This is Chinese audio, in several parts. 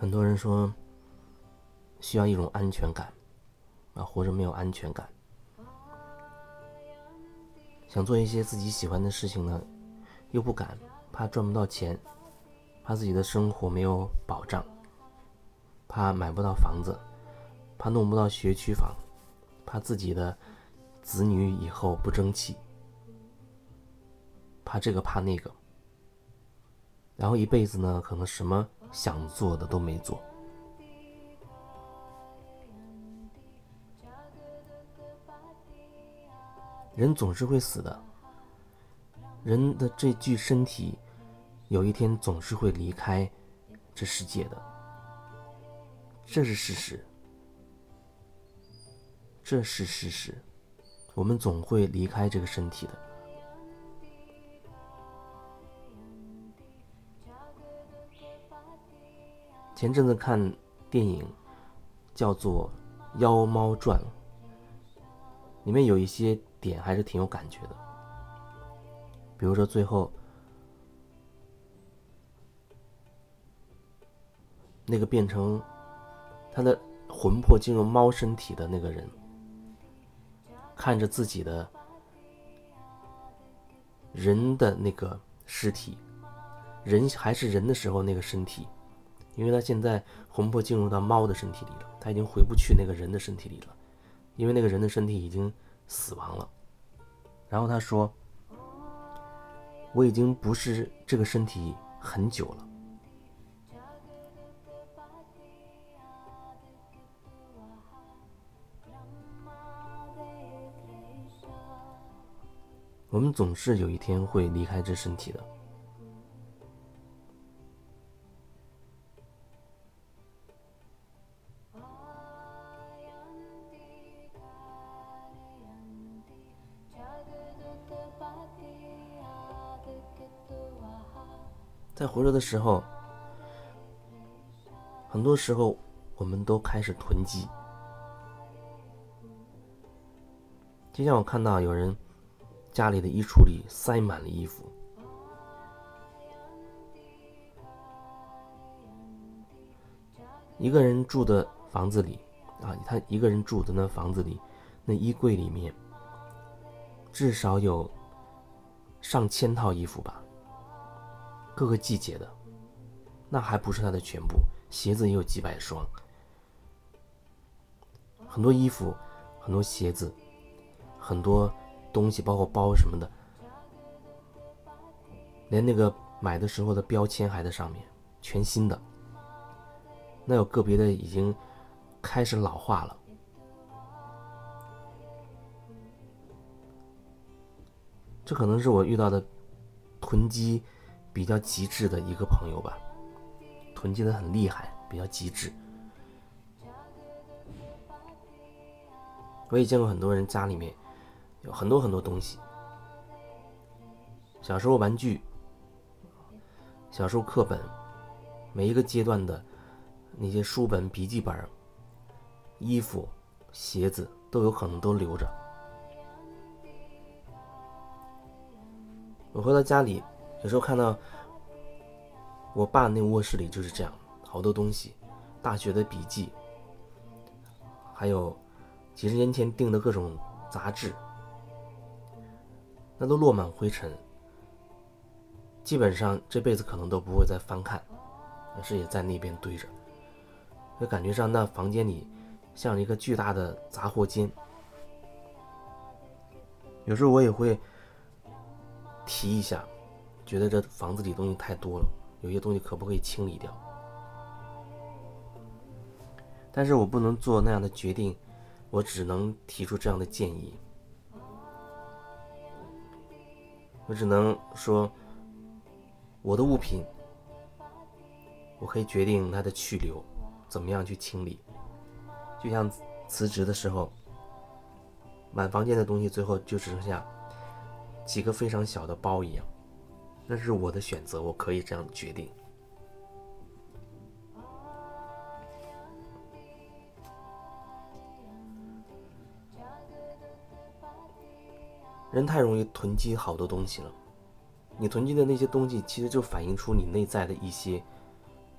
很多人说需要一种安全感，啊，活着没有安全感，想做一些自己喜欢的事情呢，又不敢，怕赚不到钱，怕自己的生活没有保障，怕买不到房子，怕弄不到学区房，怕自己的子女以后不争气，怕这个怕那个，然后一辈子呢，可能什么。想做的都没做。人总是会死的，人的这具身体，有一天总是会离开这世界的，这是事实，这是事实，我们总会离开这个身体的。前阵子看电影，叫做《妖猫传》，里面有一些点还是挺有感觉的。比如说最后那个变成他的魂魄进入猫身体的那个人，看着自己的人的那个尸体，人还是人的时候那个身体。因为他现在魂魄进入到猫的身体里了，他已经回不去那个人的身体里了，因为那个人的身体已经死亡了。然后他说：“我已经不是这个身体很久了。”我们总是有一天会离开这身体的。在活着的时候，很多时候我们都开始囤积。就像我看到有人家里的衣橱里塞满了衣服，一个人住的房子里啊，他一个人住的那房子里，那衣柜里面至少有上千套衣服吧。各个季节的，那还不是它的全部。鞋子也有几百双，很多衣服，很多鞋子，很多东西，包括包什么的，连那个买的时候的标签还在上面，全新的。那有个别的已经开始老化了。这可能是我遇到的囤积。比较极致的一个朋友吧，囤积的很厉害，比较极致。我也见过很多人家里面有很多很多东西，小时候玩具，小时候课本，每一个阶段的那些书本、笔记本、衣服、鞋子都有可能都留着。我回到家里。有时候看到我爸那卧室里就是这样，好多东西，大学的笔记，还有几十年前订的各种杂志，那都落满灰尘，基本上这辈子可能都不会再翻看，可是也在那边堆着，就感觉上那房间里像一个巨大的杂货间。有时候我也会提一下。觉得这房子里东西太多了，有些东西可不可以清理掉？但是我不能做那样的决定，我只能提出这样的建议。我只能说，我的物品，我可以决定它的去留，怎么样去清理。就像辞职的时候，满房间的东西，最后就只剩下几个非常小的包一样。那是我的选择，我可以这样决定。人太容易囤积好多东西了，你囤积的那些东西，其实就反映出你内在的一些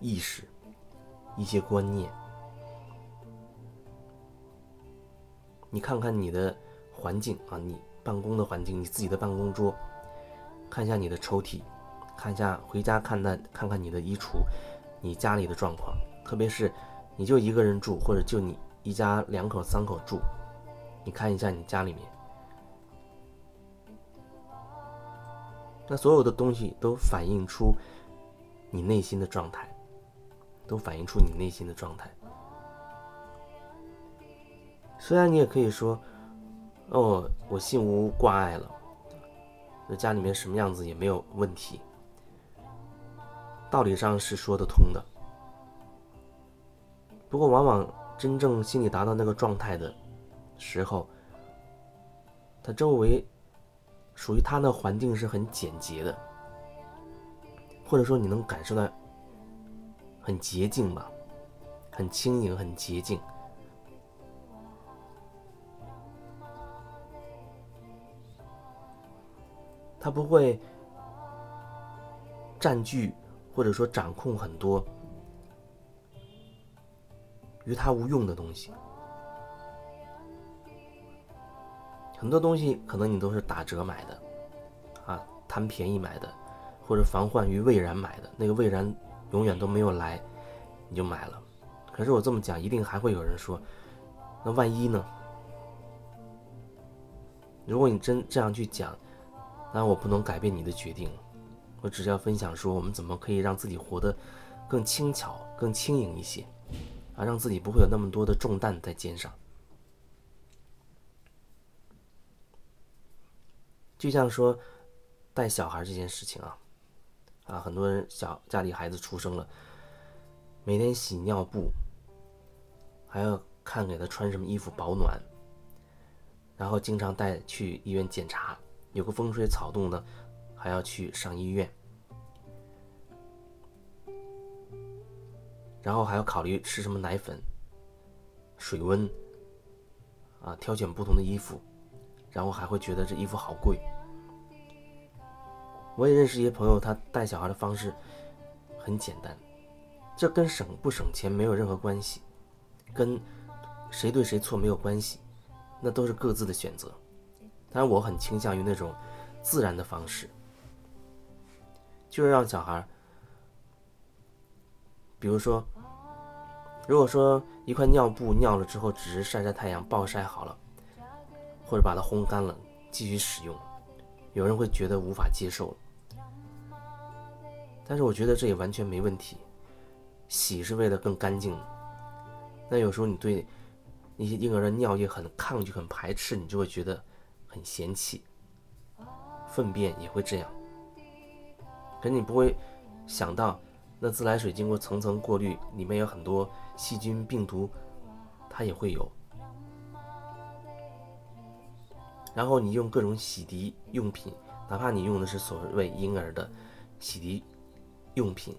意识，一些观念。你看看你的环境啊，你办公的环境，你自己的办公桌，看一下你的抽屉，看一下回家看看看看你的衣橱，你家里的状况，特别是你就一个人住，或者就你一家两口三口住，你看一下你家里面，那所有的东西都反映出你内心的状态，都反映出你内心的状态。虽然你也可以说，哦，我心无挂碍了，那家里面什么样子也没有问题，道理上是说得通的。不过，往往真正心里达到那个状态的时候，他周围属于他那环境是很简洁的，或者说你能感受到很洁净吧，很轻盈，很洁净。他不会占据或者说掌控很多于他无用的东西，很多东西可能你都是打折买的，啊，贪便宜买的，或者防患于未然买的，那个未然永远都没有来，你就买了。可是我这么讲，一定还会有人说，那万一呢？如果你真这样去讲。那我不能改变你的决定，我只是要分享说，我们怎么可以让自己活得更轻巧、更轻盈一些，啊，让自己不会有那么多的重担在肩上。就像说带小孩这件事情啊，啊，很多人小家里孩子出生了，每天洗尿布，还要看给他穿什么衣服保暖，然后经常带去医院检查。有个风吹草动的，还要去上医院，然后还要考虑吃什么奶粉、水温，啊，挑选不同的衣服，然后还会觉得这衣服好贵。我也认识一些朋友，他带小孩的方式很简单，这跟省不省钱没有任何关系，跟谁对谁错没有关系，那都是各自的选择。但是我很倾向于那种自然的方式，就是让小孩，比如说，如果说一块尿布尿了之后只是晒晒太阳暴晒好了，或者把它烘干了继续使用，有人会觉得无法接受，但是我觉得这也完全没问题，洗是为了更干净。那有时候你对那些婴儿的尿液很抗拒、很排斥，你就会觉得。很嫌弃，粪便也会这样。可你不会想到，那自来水经过层层过滤，里面有很多细菌、病毒，它也会有。然后你用各种洗涤用品，哪怕你用的是所谓婴儿的洗涤用品，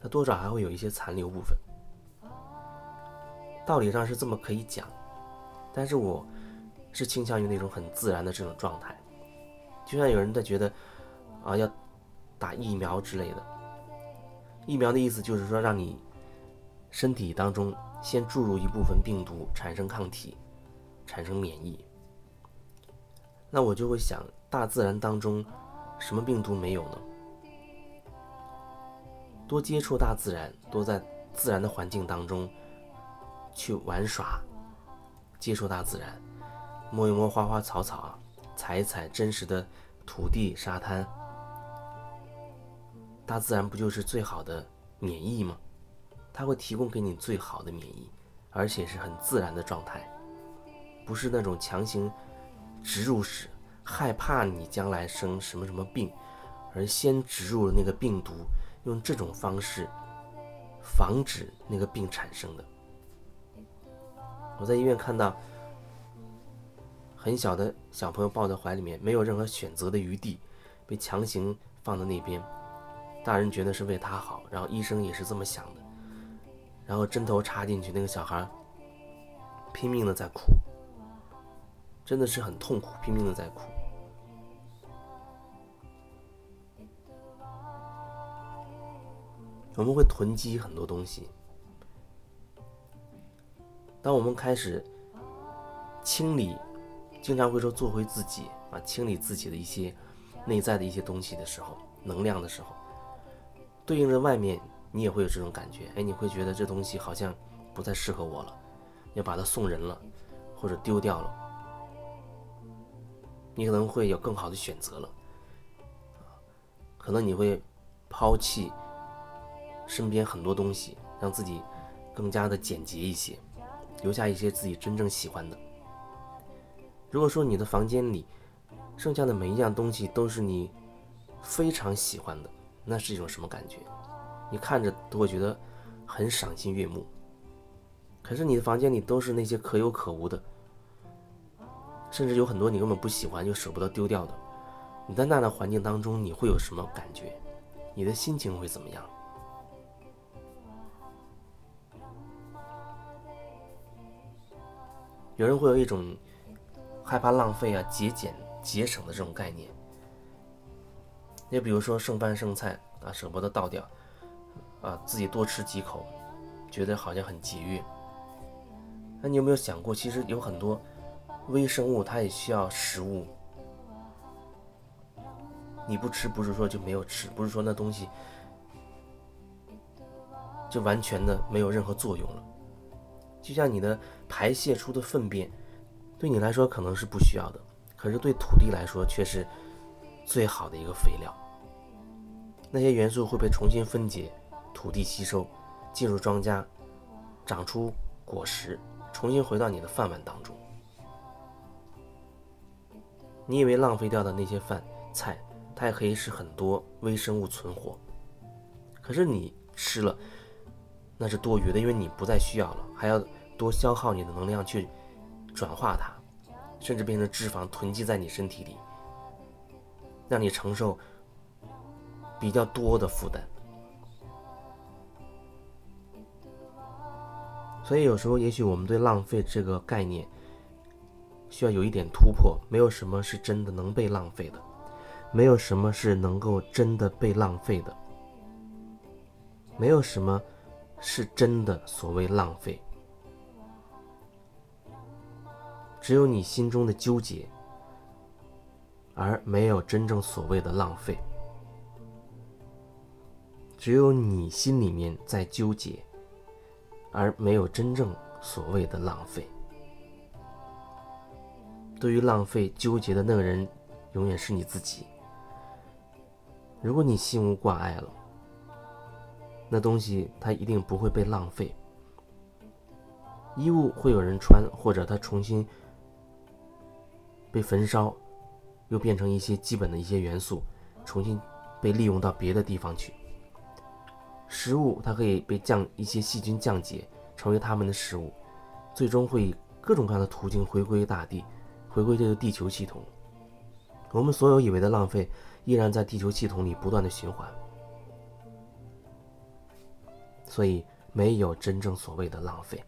它多少还会有一些残留部分。道理上是这么可以讲，但是我。是倾向于那种很自然的这种状态，就像有人在觉得，啊，要打疫苗之类的。疫苗的意思就是说，让你身体当中先注入一部分病毒，产生抗体，产生免疫。那我就会想，大自然当中什么病毒没有呢？多接触大自然，多在自然的环境当中去玩耍，接触大自然。摸一摸花花草草，踩一踩真实的土地沙滩，大自然不就是最好的免疫吗？它会提供给你最好的免疫，而且是很自然的状态，不是那种强行植入式，害怕你将来生什么什么病，而先植入了那个病毒，用这种方式防止那个病产生的。我在医院看到。很小的小朋友抱在怀里面，没有任何选择的余地，被强行放在那边。大人觉得是为他好，然后医生也是这么想的。然后针头插进去，那个小孩拼命的在哭，真的是很痛苦，拼命的在哭。我们会囤积很多东西。当我们开始清理，经常会说做回自己啊，清理自己的一些内在的一些东西的时候，能量的时候，对应着外面，你也会有这种感觉。哎，你会觉得这东西好像不再适合我了，要把它送人了，或者丢掉了。你可能会有更好的选择了，可能你会抛弃身边很多东西，让自己更加的简洁一些。留下一些自己真正喜欢的。如果说你的房间里剩下的每一样东西都是你非常喜欢的，那是一种什么感觉？你看着都会觉得很赏心悦目。可是你的房间里都是那些可有可无的，甚至有很多你根本不喜欢又舍不得丢掉的。你在那样的环境当中，你会有什么感觉？你的心情会怎么样？有人会有一种害怕浪费啊、节俭、节省的这种概念。你比如说剩饭剩菜啊，舍不得倒掉，啊，自己多吃几口，觉得好像很节约。那你有没有想过，其实有很多微生物它也需要食物。你不吃，不是说就没有吃，不是说那东西就完全的没有任何作用了。就像你的排泄出的粪便，对你来说可能是不需要的，可是对土地来说却是最好的一个肥料。那些元素会被重新分解，土地吸收，进入庄稼，长出果实，重新回到你的饭碗当中。你以为浪费掉的那些饭菜，它也可以使很多微生物存活，可是你吃了。那是多余的，因为你不再需要了，还要多消耗你的能量去转化它，甚至变成脂肪囤积在你身体里，让你承受比较多的负担。所以有时候，也许我们对浪费这个概念需要有一点突破。没有什么是真的能被浪费的，没有什么是能够真的被浪费的，没有什么。是真的所谓浪费，只有你心中的纠结，而没有真正所谓的浪费。只有你心里面在纠结，而没有真正所谓的浪费。对于浪费纠结的那个人，永远是你自己。如果你心无挂碍了。那东西它一定不会被浪费，衣物会有人穿，或者它重新被焚烧，又变成一些基本的一些元素，重新被利用到别的地方去。食物它可以被降一些细菌降解，成为它们的食物，最终会以各种各样的途径回归大地，回归这个地球系统。我们所有以为的浪费，依然在地球系统里不断的循环。所以，没有真正所谓的浪费。